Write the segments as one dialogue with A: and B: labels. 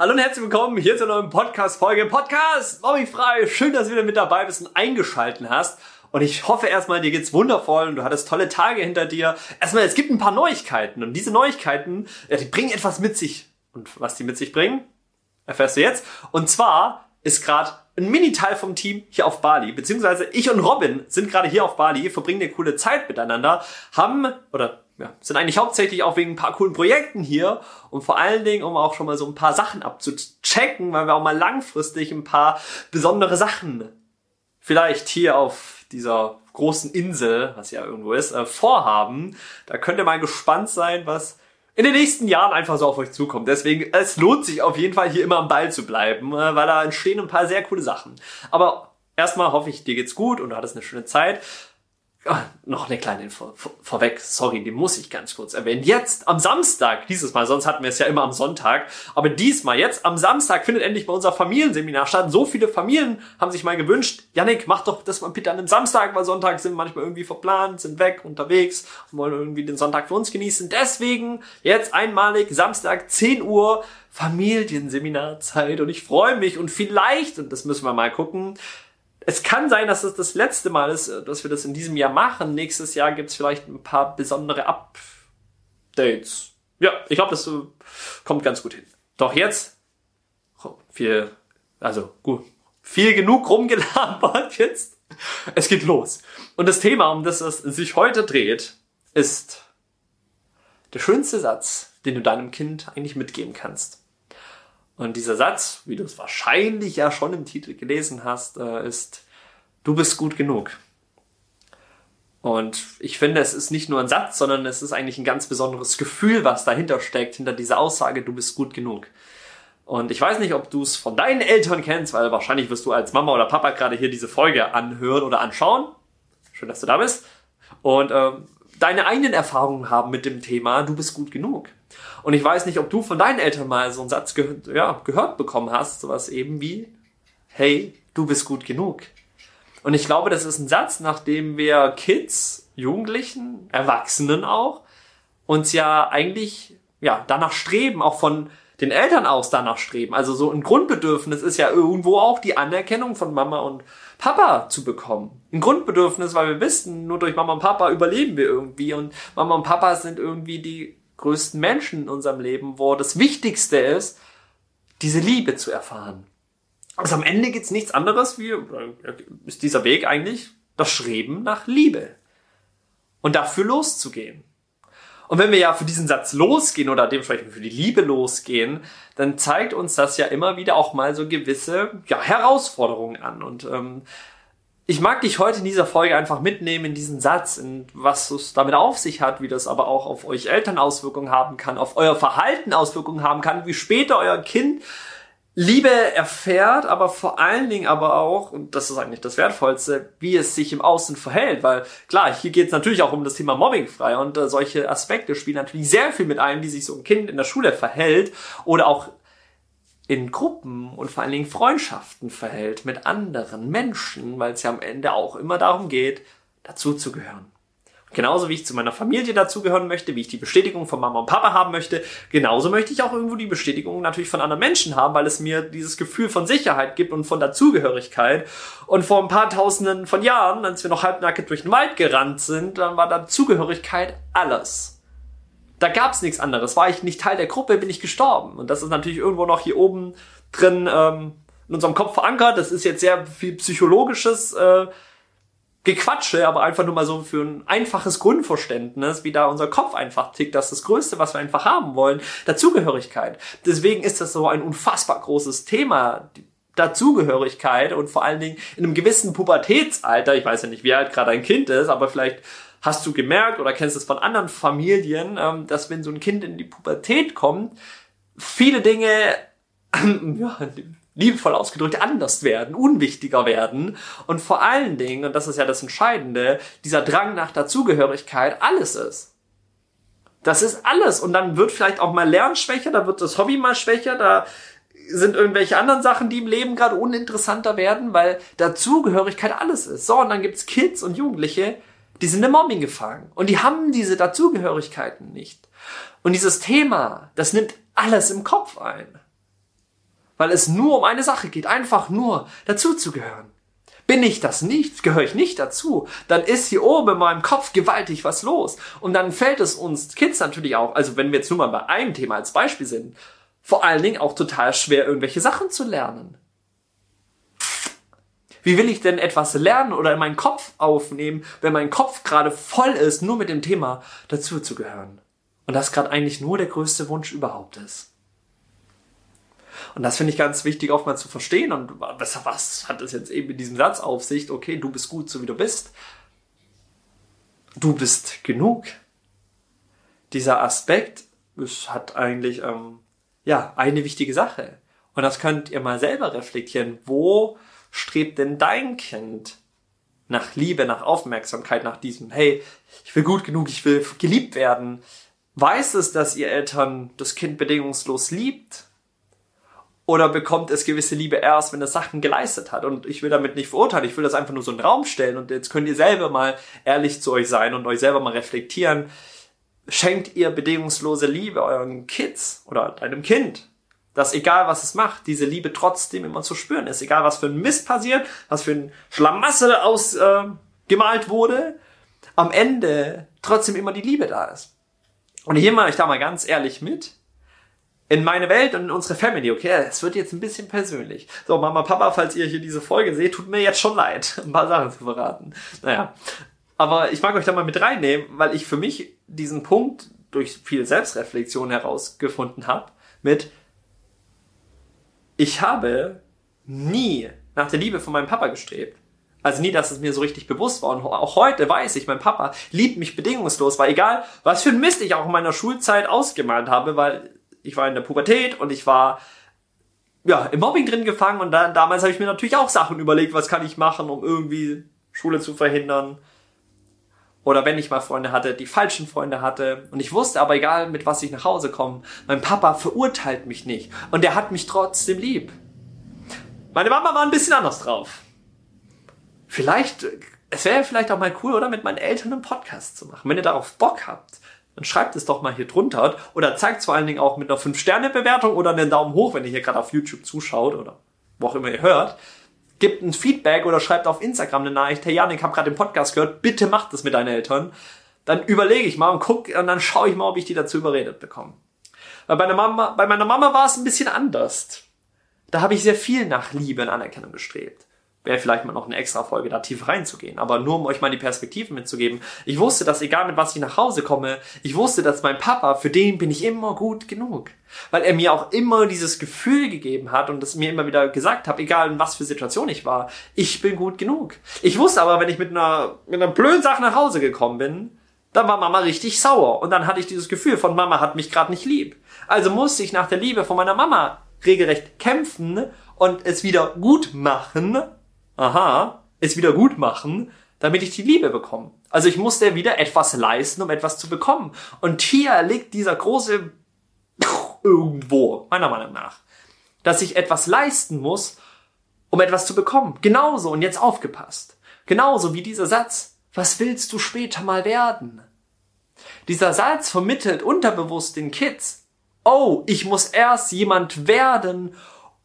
A: Hallo und herzlich willkommen hier zur neuen Podcast-Folge. Podcast, Bobby frei. Schön, dass du wieder mit dabei bist und eingeschalten hast. Und ich hoffe erstmal, dir geht's wundervoll und du hattest tolle Tage hinter dir. Erstmal, es gibt ein paar Neuigkeiten und diese Neuigkeiten, die bringen etwas mit sich. Und was die mit sich bringen, erfährst du jetzt. Und zwar ist gerade ein Mini-Teil vom Team hier auf Bali, beziehungsweise ich und Robin sind gerade hier auf Bali, verbringen eine coole Zeit miteinander, haben, oder ja, sind eigentlich hauptsächlich auch wegen ein paar coolen Projekten hier und vor allen Dingen, um auch schon mal so ein paar Sachen abzuchecken, weil wir auch mal langfristig ein paar besondere Sachen vielleicht hier auf dieser großen Insel, was ja irgendwo ist, äh, vorhaben. Da könnt ihr mal gespannt sein, was in den nächsten Jahren einfach so auf euch zukommt. Deswegen, es lohnt sich auf jeden Fall hier immer am Ball zu bleiben, äh, weil da entstehen ein paar sehr coole Sachen. Aber erstmal hoffe ich, dir geht's gut und du hattest eine schöne Zeit. Ah, noch eine kleine Info vor, vorweg, sorry, die muss ich ganz kurz erwähnen. Jetzt am Samstag, dieses Mal, sonst hatten wir es ja immer am Sonntag, aber diesmal, jetzt am Samstag findet endlich bei unser Familienseminar statt. So viele Familien haben sich mal gewünscht, Yannick, mach doch das mal bitte an einem Samstag, weil Sonntag sind manchmal irgendwie verplant, sind weg, unterwegs und wollen irgendwie den Sonntag für uns genießen. Deswegen jetzt einmalig Samstag 10 Uhr Familienseminarzeit und ich freue mich und vielleicht, und das müssen wir mal gucken, es kann sein, dass es das letzte Mal ist, äh, dass wir das in diesem Jahr machen. Nächstes Jahr gibt es vielleicht ein paar besondere Updates. Ja, ich glaube, das äh, kommt ganz gut hin. Doch jetzt viel, also gut, viel genug rumgelabert jetzt. Es geht los. Und das Thema, um das es sich heute dreht, ist der schönste Satz, den du deinem Kind eigentlich mitgeben kannst. Und dieser Satz, wie du es wahrscheinlich ja schon im Titel gelesen hast, äh, ist, du bist gut genug. Und ich finde, es ist nicht nur ein Satz, sondern es ist eigentlich ein ganz besonderes Gefühl, was dahinter steckt, hinter dieser Aussage, du bist gut genug. Und ich weiß nicht, ob du es von deinen Eltern kennst, weil wahrscheinlich wirst du als Mama oder Papa gerade hier diese Folge anhören oder anschauen. Schön, dass du da bist. Und ähm, deine eigenen Erfahrungen haben mit dem Thema, du bist gut genug. Und ich weiß nicht, ob du von deinen Eltern mal so einen Satz ge ja, gehört bekommen hast, sowas eben wie, hey, du bist gut genug. Und ich glaube, das ist ein Satz, nachdem wir Kids, Jugendlichen, Erwachsenen auch, uns ja eigentlich, ja, danach streben, auch von den Eltern aus danach streben. Also so ein Grundbedürfnis ist ja irgendwo auch die Anerkennung von Mama und Papa zu bekommen. Ein Grundbedürfnis, weil wir wissen, nur durch Mama und Papa überleben wir irgendwie und Mama und Papa sind irgendwie die größten Menschen in unserem Leben, wo das Wichtigste ist, diese Liebe zu erfahren. Also am Ende gibt's nichts anderes wie, ist dieser Weg eigentlich das Streben nach Liebe. Und dafür loszugehen. Und wenn wir ja für diesen Satz losgehen oder dementsprechend für die Liebe losgehen, dann zeigt uns das ja immer wieder auch mal so gewisse ja, Herausforderungen an. Und ähm, ich mag dich heute in dieser Folge einfach mitnehmen in diesen Satz, in was es damit auf sich hat, wie das aber auch auf euch Eltern Auswirkungen haben kann, auf euer Verhalten Auswirkungen haben kann, wie später euer Kind Liebe erfährt, aber vor allen Dingen aber auch, und das ist eigentlich das Wertvollste, wie es sich im Außen verhält, weil klar, hier geht es natürlich auch um das Thema Mobbing frei und äh, solche Aspekte spielen natürlich sehr viel mit ein, wie sich so ein Kind in der Schule verhält oder auch in Gruppen und vor allen Dingen Freundschaften verhält mit anderen Menschen, weil es ja am Ende auch immer darum geht, dazu zu gehören. Genauso wie ich zu meiner Familie dazugehören möchte, wie ich die Bestätigung von Mama und Papa haben möchte, genauso möchte ich auch irgendwo die Bestätigung natürlich von anderen Menschen haben, weil es mir dieses Gefühl von Sicherheit gibt und von Dazugehörigkeit. Und vor ein paar tausenden von Jahren, als wir noch halbnackt durch den Wald gerannt sind, dann war Dazugehörigkeit alles. Da gab's nichts anderes. War ich nicht Teil der Gruppe, bin ich gestorben. Und das ist natürlich irgendwo noch hier oben drin ähm, in unserem Kopf verankert. Das ist jetzt sehr viel psychologisches äh, Gequatsche, aber einfach nur mal so für ein einfaches Grundverständnis, wie da unser Kopf einfach tickt. Das ist das Größte, was wir einfach haben wollen. Dazugehörigkeit. Deswegen ist das so ein unfassbar großes Thema. Dazugehörigkeit und vor allen Dingen in einem gewissen Pubertätsalter, ich weiß ja nicht, wie alt gerade ein Kind ist, aber vielleicht hast du gemerkt oder kennst es von anderen Familien, ähm, dass wenn so ein Kind in die Pubertät kommt, viele Dinge, ja, liebevoll ausgedrückt, anders werden, unwichtiger werden und vor allen Dingen, und das ist ja das Entscheidende, dieser Drang nach Dazugehörigkeit alles ist. Das ist alles und dann wird vielleicht auch mal Lernen schwächer, da wird das Hobby mal schwächer, da sind irgendwelche anderen Sachen, die im Leben gerade uninteressanter werden, weil Dazugehörigkeit alles ist. So, und dann gibt's Kids und Jugendliche, die sind im Mobbing gefangen und die haben diese Dazugehörigkeiten nicht. Und dieses Thema, das nimmt alles im Kopf ein. weil es nur um eine Sache geht, einfach nur dazuzugehören. Bin ich das nicht, gehöre ich nicht dazu, dann ist hier oben in meinem Kopf gewaltig was los. Und dann fällt es uns Kids natürlich auch, also wenn wir jetzt nur mal bei einem Thema als Beispiel sind, vor allen Dingen auch total schwer, irgendwelche Sachen zu lernen. Wie will ich denn etwas lernen oder in meinen Kopf aufnehmen, wenn mein Kopf gerade voll ist, nur mit dem Thema dazuzugehören? Und das gerade eigentlich nur der größte Wunsch überhaupt ist. Und das finde ich ganz wichtig, auch mal zu verstehen. Und was, was hat es jetzt eben in diesem Satz auf sich? Okay, du bist gut, so wie du bist. Du bist genug. Dieser Aspekt es hat eigentlich ähm, ja eine wichtige Sache. Und das könnt ihr mal selber reflektieren. Wo strebt denn dein Kind nach Liebe, nach Aufmerksamkeit, nach diesem, hey, ich will gut genug, ich will geliebt werden? Weiß es, dass ihr Eltern das Kind bedingungslos liebt? Oder bekommt es gewisse Liebe erst, wenn es Sachen geleistet hat? Und ich will damit nicht verurteilen, ich will das einfach nur so in den Raum stellen. Und jetzt könnt ihr selber mal ehrlich zu euch sein und euch selber mal reflektieren. Schenkt ihr bedingungslose Liebe euren Kids oder deinem Kind? Dass egal was es macht, diese Liebe trotzdem immer zu spüren ist. Egal was für ein Mist passiert, was für ein Schlamassel ausgemalt äh, wurde, am Ende trotzdem immer die Liebe da ist. Und hier mache ich da mal ganz ehrlich mit in meine Welt und in unsere Family, okay? Es wird jetzt ein bisschen persönlich. So, Mama, Papa, falls ihr hier diese Folge seht, tut mir jetzt schon leid, ein paar Sachen zu verraten. Naja. Aber ich mag euch da mal mit reinnehmen, weil ich für mich diesen Punkt durch viel Selbstreflexion herausgefunden habe mit ich habe nie nach der Liebe von meinem Papa gestrebt. Also nie, dass es mir so richtig bewusst war. Und auch heute weiß ich, mein Papa liebt mich bedingungslos, weil egal, was für ein Mist ich auch in meiner Schulzeit ausgemalt habe, weil ich war in der Pubertät und ich war ja im Mobbing drin gefangen und dann damals habe ich mir natürlich auch Sachen überlegt, was kann ich machen, um irgendwie Schule zu verhindern. Oder wenn ich mal Freunde hatte, die falschen Freunde hatte. Und ich wusste aber, egal mit was ich nach Hause komme, mein Papa verurteilt mich nicht. Und er hat mich trotzdem lieb. Meine Mama war ein bisschen anders drauf. Vielleicht, es wäre vielleicht auch mal cool, oder mit meinen Eltern einen Podcast zu machen. Wenn ihr darauf Bock habt, dann schreibt es doch mal hier drunter oder zeigt es vor allen Dingen auch mit einer 5-Sterne-Bewertung oder einen Daumen hoch, wenn ihr hier gerade auf YouTube zuschaut oder wo auch immer ihr hört. Gebt ein Feedback oder schreibt auf Instagram eine Nachricht, hey Jan, ich habe gerade den Podcast gehört, bitte macht das mit deinen Eltern. Dann überlege ich mal und guck und dann schaue ich mal, ob ich die dazu überredet bekomme. Weil bei, Mama, bei meiner Mama war es ein bisschen anders. Da habe ich sehr viel nach Liebe und Anerkennung gestrebt wäre vielleicht mal noch eine extra Folge da tief reinzugehen. Aber nur um euch mal die Perspektive mitzugeben. Ich wusste, dass egal mit was ich nach Hause komme, ich wusste, dass mein Papa, für den bin ich immer gut genug. Weil er mir auch immer dieses Gefühl gegeben hat und es mir immer wieder gesagt hat, egal in was für Situation ich war, ich bin gut genug. Ich wusste aber, wenn ich mit einer, mit einer blöden Sache nach Hause gekommen bin, dann war Mama richtig sauer. Und dann hatte ich dieses Gefühl von Mama hat mich gerade nicht lieb. Also musste ich nach der Liebe von meiner Mama regelrecht kämpfen und es wieder gut machen, aha, es wieder gut machen, damit ich die Liebe bekomme. Also ich musste wieder etwas leisten, um etwas zu bekommen. Und hier liegt dieser große irgendwo, meiner Meinung nach, dass ich etwas leisten muss, um etwas zu bekommen. Genauso, und jetzt aufgepasst, genauso wie dieser Satz, was willst du später mal werden? Dieser Satz vermittelt unterbewusst den Kids, oh, ich muss erst jemand werden,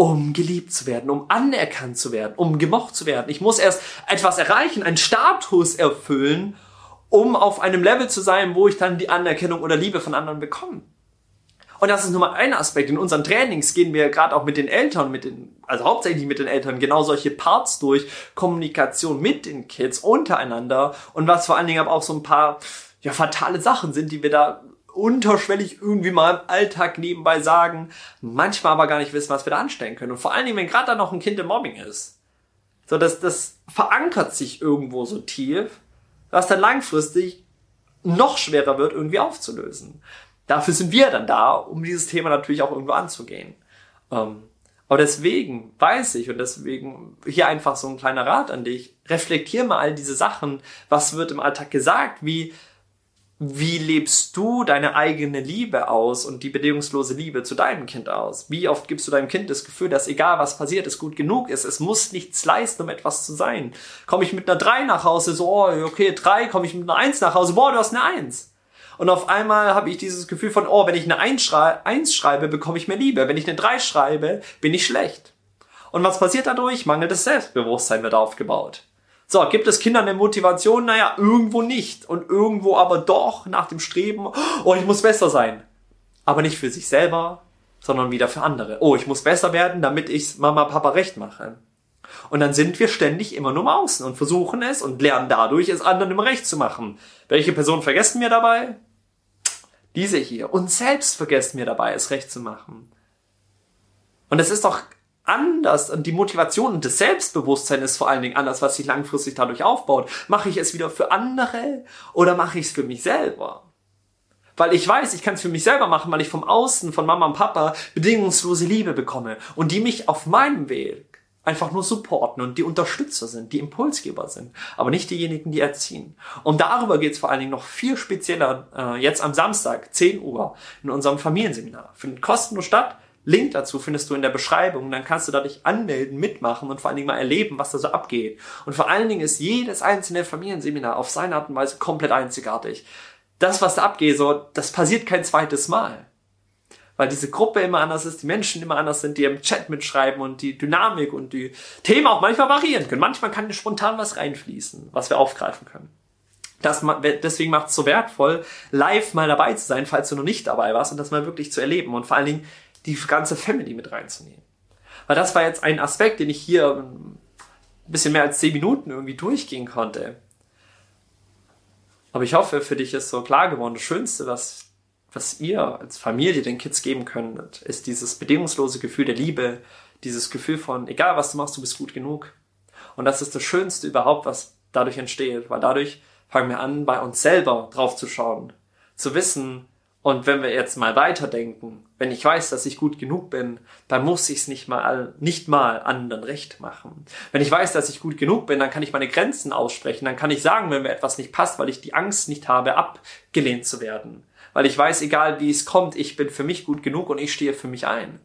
A: um geliebt zu werden, um anerkannt zu werden, um gemocht zu werden. Ich muss erst etwas erreichen, einen Status erfüllen, um auf einem Level zu sein, wo ich dann die Anerkennung oder Liebe von anderen bekomme. Und das ist nur mal ein Aspekt. In unseren Trainings gehen wir gerade auch mit den Eltern, mit den, also hauptsächlich mit den Eltern, genau solche Parts durch. Kommunikation mit den Kids untereinander und was vor allen Dingen aber auch so ein paar ja, fatale Sachen sind, die wir da unterschwellig irgendwie mal im Alltag nebenbei sagen, manchmal aber gar nicht wissen, was wir da anstellen können. Und vor allen Dingen, wenn gerade da noch ein Kind im Mobbing ist. So, das, das verankert sich irgendwo so tief, was dann langfristig noch schwerer wird, irgendwie aufzulösen. Dafür sind wir dann da, um dieses Thema natürlich auch irgendwo anzugehen. Ähm, aber deswegen weiß ich und deswegen hier einfach so ein kleiner Rat an dich. Reflektier mal all diese Sachen. Was wird im Alltag gesagt? Wie wie lebst du deine eigene Liebe aus und die bedingungslose Liebe zu deinem Kind aus? Wie oft gibst du deinem Kind das Gefühl, dass egal was passiert, es gut genug ist? Es muss nichts leisten, um etwas zu sein. Komme ich mit einer 3 nach Hause, so, oh, okay, 3, komme ich mit einer 1 nach Hause, boah, du hast eine 1. Und auf einmal habe ich dieses Gefühl von, oh, wenn ich eine 1, schrei 1 schreibe, bekomme ich mehr Liebe. Wenn ich eine 3 schreibe, bin ich schlecht. Und was passiert dadurch? Mangelndes Selbstbewusstsein wird aufgebaut. So, gibt es Kindern eine Motivation? Naja, irgendwo nicht. Und irgendwo aber doch nach dem Streben, oh, ich muss besser sein. Aber nicht für sich selber, sondern wieder für andere. Oh, ich muss besser werden, damit ich Mama, Papa recht mache. Und dann sind wir ständig immer nur im Außen und versuchen es und lernen dadurch, es anderen immer recht zu machen. Welche Person vergessen wir dabei? Diese hier. Und selbst vergessen wir dabei, es recht zu machen. Und es ist doch anders und die Motivation und das Selbstbewusstsein ist vor allen Dingen anders, was sich langfristig dadurch aufbaut. Mache ich es wieder für andere oder mache ich es für mich selber? Weil ich weiß, ich kann es für mich selber machen, weil ich vom Außen, von Mama und Papa bedingungslose Liebe bekomme und die mich auf meinem Weg einfach nur supporten und die Unterstützer sind, die Impulsgeber sind, aber nicht diejenigen, die erziehen. Und darüber geht es vor allen Dingen noch viel spezieller äh, jetzt am Samstag, 10 Uhr, in unserem Familienseminar. Findet kostenlos statt. Link dazu findest du in der Beschreibung. Dann kannst du da dich anmelden, mitmachen und vor allen Dingen mal erleben, was da so abgeht. Und vor allen Dingen ist jedes einzelne Familienseminar auf seine Art und Weise komplett einzigartig. Das, was da abgeht, so, das passiert kein zweites Mal weil diese Gruppe immer anders ist, die Menschen immer anders sind, die im Chat mitschreiben und die Dynamik und die Themen auch manchmal variieren können. Manchmal kann spontan was reinfließen, was wir aufgreifen können. Das, deswegen macht es so wertvoll, live mal dabei zu sein, falls du noch nicht dabei warst und das mal wirklich zu erleben und vor allen Dingen die ganze Family mit reinzunehmen. Weil das war jetzt ein Aspekt, den ich hier ein bisschen mehr als zehn Minuten irgendwie durchgehen konnte. Aber ich hoffe, für dich ist so klar geworden, das Schönste, was was ihr als Familie den Kids geben könnt, ist dieses bedingungslose Gefühl der Liebe, dieses Gefühl von, egal was du machst, du bist gut genug. Und das ist das Schönste überhaupt, was dadurch entsteht, weil dadurch fangen wir an, bei uns selber drauf zu schauen, zu wissen, und wenn wir jetzt mal weiterdenken, wenn ich weiß, dass ich gut genug bin, dann muss ich es nicht mal, nicht mal anderen recht machen. Wenn ich weiß, dass ich gut genug bin, dann kann ich meine Grenzen aussprechen, dann kann ich sagen, wenn mir etwas nicht passt, weil ich die Angst nicht habe, abgelehnt zu werden weil ich weiß, egal wie es kommt, ich bin für mich gut genug und ich stehe für mich ein.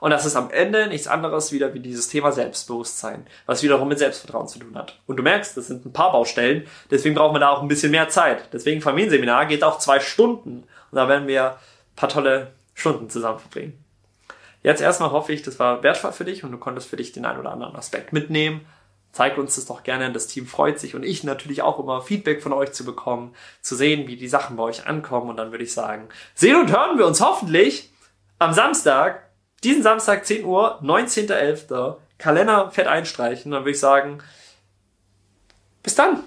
A: Und das ist am Ende nichts anderes wieder wie dieses Thema Selbstbewusstsein, was wiederum mit Selbstvertrauen zu tun hat. Und du merkst, das sind ein paar Baustellen, deswegen brauchen wir da auch ein bisschen mehr Zeit. Deswegen Familienseminar geht auch zwei Stunden und da werden wir ein paar tolle Stunden zusammen verbringen. Jetzt erstmal hoffe ich, das war wertvoll für dich und du konntest für dich den einen oder anderen Aspekt mitnehmen. Zeigt uns das doch gerne. Das Team freut sich und ich natürlich auch immer Feedback von euch zu bekommen, zu sehen, wie die Sachen bei euch ankommen. Und dann würde ich sagen, sehen und hören wir uns hoffentlich am Samstag, diesen Samstag 10 Uhr, 19.11. Kalender fett einstreichen. Dann würde ich sagen, bis dann.